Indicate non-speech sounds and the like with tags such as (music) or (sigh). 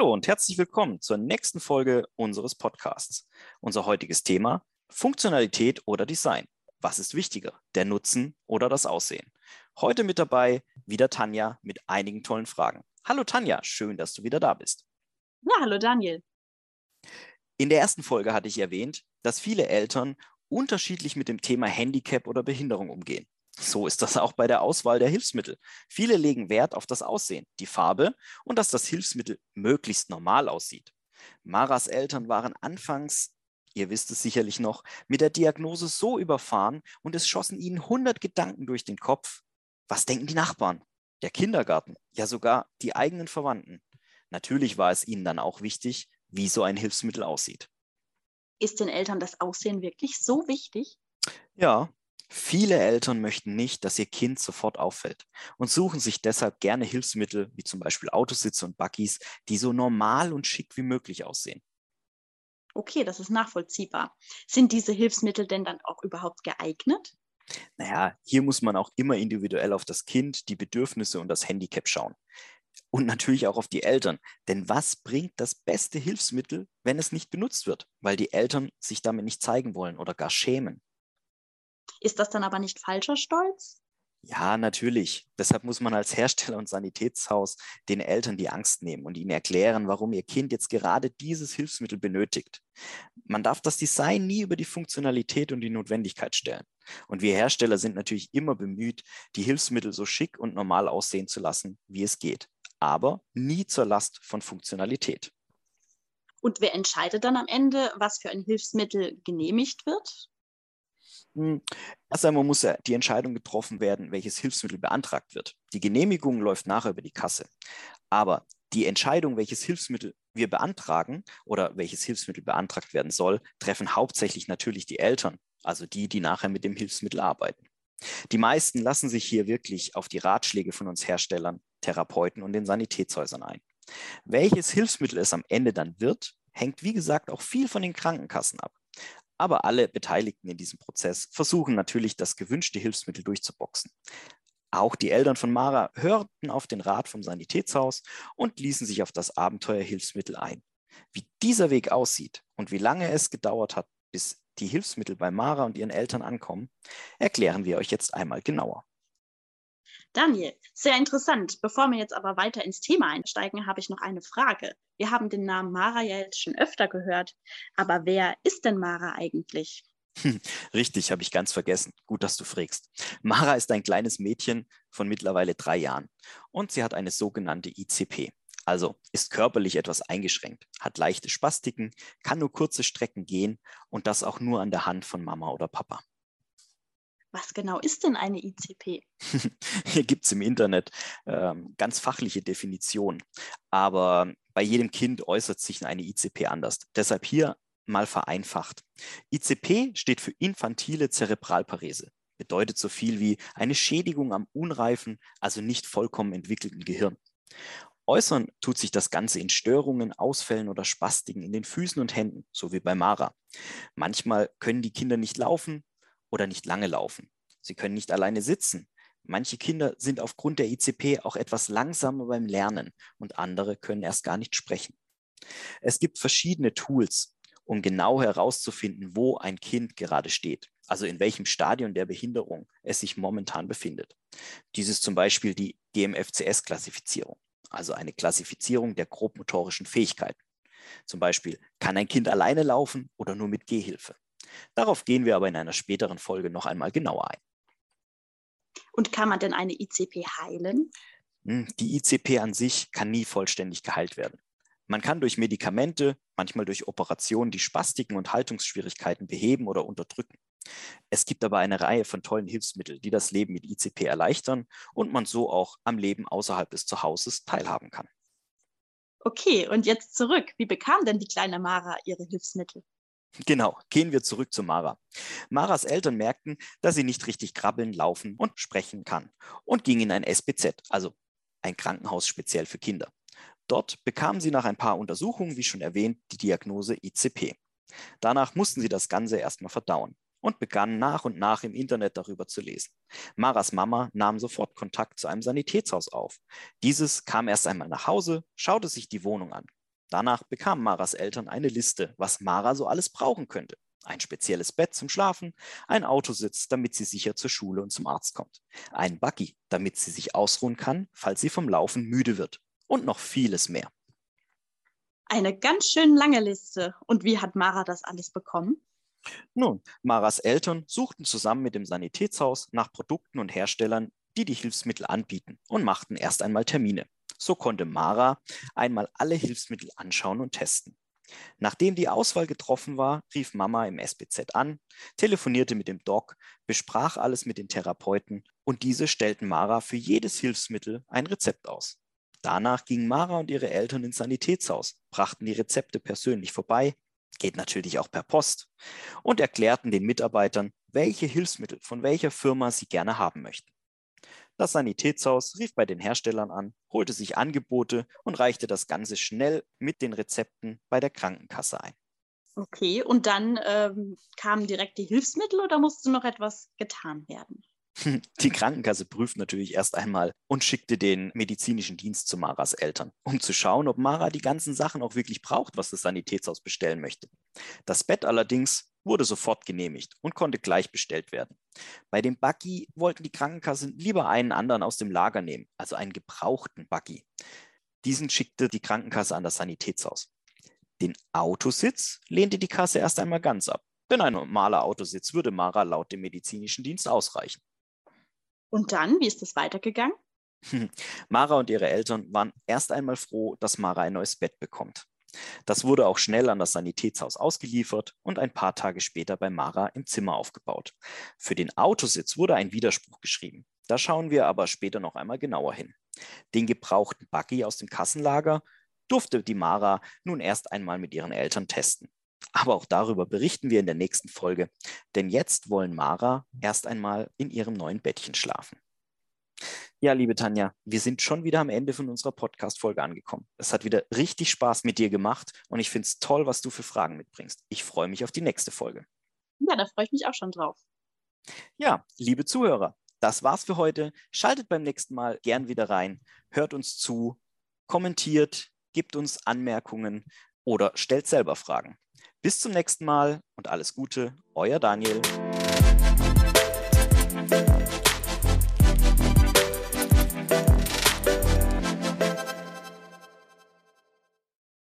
Hallo und herzlich willkommen zur nächsten Folge unseres Podcasts. Unser heutiges Thema Funktionalität oder Design. Was ist wichtiger, der Nutzen oder das Aussehen? Heute mit dabei wieder Tanja mit einigen tollen Fragen. Hallo Tanja, schön, dass du wieder da bist. Ja, hallo Daniel. In der ersten Folge hatte ich erwähnt, dass viele Eltern unterschiedlich mit dem Thema Handicap oder Behinderung umgehen. So ist das auch bei der Auswahl der Hilfsmittel. Viele legen Wert auf das Aussehen, die Farbe und dass das Hilfsmittel möglichst normal aussieht. Maras Eltern waren anfangs, ihr wisst es sicherlich noch, mit der Diagnose so überfahren und es schossen ihnen hundert Gedanken durch den Kopf. Was denken die Nachbarn? Der Kindergarten, ja sogar die eigenen Verwandten. Natürlich war es ihnen dann auch wichtig, wie so ein Hilfsmittel aussieht. Ist den Eltern das Aussehen wirklich so wichtig? Ja, Viele Eltern möchten nicht, dass ihr Kind sofort auffällt und suchen sich deshalb gerne Hilfsmittel wie zum Beispiel Autositze und Buggies, die so normal und schick wie möglich aussehen. Okay, das ist nachvollziehbar. Sind diese Hilfsmittel denn dann auch überhaupt geeignet? Naja, hier muss man auch immer individuell auf das Kind, die Bedürfnisse und das Handicap schauen. Und natürlich auch auf die Eltern. Denn was bringt das beste Hilfsmittel, wenn es nicht benutzt wird, weil die Eltern sich damit nicht zeigen wollen oder gar schämen? Ist das dann aber nicht falscher Stolz? Ja, natürlich. Deshalb muss man als Hersteller und Sanitätshaus den Eltern die Angst nehmen und ihnen erklären, warum ihr Kind jetzt gerade dieses Hilfsmittel benötigt. Man darf das Design nie über die Funktionalität und die Notwendigkeit stellen. Und wir Hersteller sind natürlich immer bemüht, die Hilfsmittel so schick und normal aussehen zu lassen, wie es geht. Aber nie zur Last von Funktionalität. Und wer entscheidet dann am Ende, was für ein Hilfsmittel genehmigt wird? Erst einmal muss die Entscheidung getroffen werden, welches Hilfsmittel beantragt wird. Die Genehmigung läuft nachher über die Kasse. Aber die Entscheidung, welches Hilfsmittel wir beantragen oder welches Hilfsmittel beantragt werden soll, treffen hauptsächlich natürlich die Eltern, also die, die nachher mit dem Hilfsmittel arbeiten. Die meisten lassen sich hier wirklich auf die Ratschläge von uns Herstellern, Therapeuten und den Sanitätshäusern ein. Welches Hilfsmittel es am Ende dann wird, hängt wie gesagt auch viel von den Krankenkassen ab. Aber alle Beteiligten in diesem Prozess versuchen natürlich, das gewünschte Hilfsmittel durchzuboxen. Auch die Eltern von Mara hörten auf den Rat vom Sanitätshaus und ließen sich auf das Abenteuer Hilfsmittel ein. Wie dieser Weg aussieht und wie lange es gedauert hat, bis die Hilfsmittel bei Mara und ihren Eltern ankommen, erklären wir euch jetzt einmal genauer. Daniel, sehr interessant. Bevor wir jetzt aber weiter ins Thema einsteigen, habe ich noch eine Frage. Wir haben den Namen Mara jetzt schon öfter gehört, aber wer ist denn Mara eigentlich? Richtig, habe ich ganz vergessen. Gut, dass du fragst. Mara ist ein kleines Mädchen von mittlerweile drei Jahren und sie hat eine sogenannte ICP. Also ist körperlich etwas eingeschränkt, hat leichte Spastiken, kann nur kurze Strecken gehen und das auch nur an der Hand von Mama oder Papa. Was genau ist denn eine ICP? (laughs) Hier gibt es im Internet ähm, ganz fachliche Definitionen, aber bei jedem Kind äußert sich eine ICP anders. Deshalb hier mal vereinfacht. ICP steht für infantile Zerebralparese, bedeutet so viel wie eine Schädigung am unreifen, also nicht vollkommen entwickelten Gehirn. Äußern tut sich das Ganze in Störungen, Ausfällen oder Spastiken in den Füßen und Händen, so wie bei Mara. Manchmal können die Kinder nicht laufen, oder nicht lange laufen. Sie können nicht alleine sitzen. Manche Kinder sind aufgrund der ICP auch etwas langsamer beim Lernen und andere können erst gar nicht sprechen. Es gibt verschiedene Tools, um genau herauszufinden, wo ein Kind gerade steht, also in welchem Stadium der Behinderung es sich momentan befindet. Dies ist zum Beispiel die GMFCS-Klassifizierung, also eine Klassifizierung der grobmotorischen Fähigkeiten. Zum Beispiel, kann ein Kind alleine laufen oder nur mit Gehhilfe? Darauf gehen wir aber in einer späteren Folge noch einmal genauer ein. Und kann man denn eine ICP heilen? Hm, die ICP an sich kann nie vollständig geheilt werden. Man kann durch Medikamente, manchmal durch Operationen, die Spastiken und Haltungsschwierigkeiten beheben oder unterdrücken. Es gibt aber eine Reihe von tollen Hilfsmitteln, die das Leben mit ICP erleichtern und man so auch am Leben außerhalb des Zuhauses teilhaben kann. Okay, und jetzt zurück. Wie bekam denn die kleine Mara ihre Hilfsmittel? Genau, gehen wir zurück zu Mara. Maras Eltern merkten, dass sie nicht richtig krabbeln, laufen und sprechen kann und gingen in ein SPZ, also ein Krankenhaus speziell für Kinder. Dort bekamen sie nach ein paar Untersuchungen, wie schon erwähnt, die Diagnose ICP. Danach mussten sie das Ganze erstmal verdauen und begannen nach und nach im Internet darüber zu lesen. Maras Mama nahm sofort Kontakt zu einem Sanitätshaus auf. Dieses kam erst einmal nach Hause, schaute sich die Wohnung an, Danach bekamen Maras Eltern eine Liste, was Mara so alles brauchen könnte. Ein spezielles Bett zum Schlafen, ein Autositz, damit sie sicher zur Schule und zum Arzt kommt, ein Buggy, damit sie sich ausruhen kann, falls sie vom Laufen müde wird und noch vieles mehr. Eine ganz schön lange Liste. Und wie hat Mara das alles bekommen? Nun, Maras Eltern suchten zusammen mit dem Sanitätshaus nach Produkten und Herstellern, die die Hilfsmittel anbieten und machten erst einmal Termine. So konnte Mara einmal alle Hilfsmittel anschauen und testen. Nachdem die Auswahl getroffen war, rief Mama im SBZ an, telefonierte mit dem Doc, besprach alles mit den Therapeuten und diese stellten Mara für jedes Hilfsmittel ein Rezept aus. Danach gingen Mara und ihre Eltern ins Sanitätshaus, brachten die Rezepte persönlich vorbei, geht natürlich auch per Post, und erklärten den Mitarbeitern, welche Hilfsmittel von welcher Firma sie gerne haben möchten. Das Sanitätshaus rief bei den Herstellern an, holte sich Angebote und reichte das Ganze schnell mit den Rezepten bei der Krankenkasse ein. Okay, und dann ähm, kamen direkt die Hilfsmittel oder musste noch etwas getan werden? (laughs) Die Krankenkasse prüft natürlich erst einmal und schickte den medizinischen Dienst zu Maras Eltern, um zu schauen, ob Mara die ganzen Sachen auch wirklich braucht, was das Sanitätshaus bestellen möchte. Das Bett allerdings wurde sofort genehmigt und konnte gleich bestellt werden. Bei dem Buggy wollten die Krankenkassen lieber einen anderen aus dem Lager nehmen, also einen gebrauchten Buggy. Diesen schickte die Krankenkasse an das Sanitätshaus. Den Autositz lehnte die Kasse erst einmal ganz ab, denn ein normaler Autositz würde Mara laut dem medizinischen Dienst ausreichen. Und dann, wie ist es weitergegangen? (laughs) Mara und ihre Eltern waren erst einmal froh, dass Mara ein neues Bett bekommt. Das wurde auch schnell an das Sanitätshaus ausgeliefert und ein paar Tage später bei Mara im Zimmer aufgebaut. Für den Autositz wurde ein Widerspruch geschrieben. Da schauen wir aber später noch einmal genauer hin. Den gebrauchten Buggy aus dem Kassenlager durfte die Mara nun erst einmal mit ihren Eltern testen. Aber auch darüber berichten wir in der nächsten Folge, denn jetzt wollen Mara erst einmal in ihrem neuen Bettchen schlafen. Ja, liebe Tanja, wir sind schon wieder am Ende von unserer Podcast-Folge angekommen. Es hat wieder richtig Spaß mit dir gemacht und ich finde es toll, was du für Fragen mitbringst. Ich freue mich auf die nächste Folge. Ja, da freue ich mich auch schon drauf. Ja, liebe Zuhörer, das war's für heute. Schaltet beim nächsten Mal gern wieder rein, hört uns zu, kommentiert, gibt uns Anmerkungen oder stellt selber Fragen. Bis zum nächsten Mal und alles Gute, euer Daniel.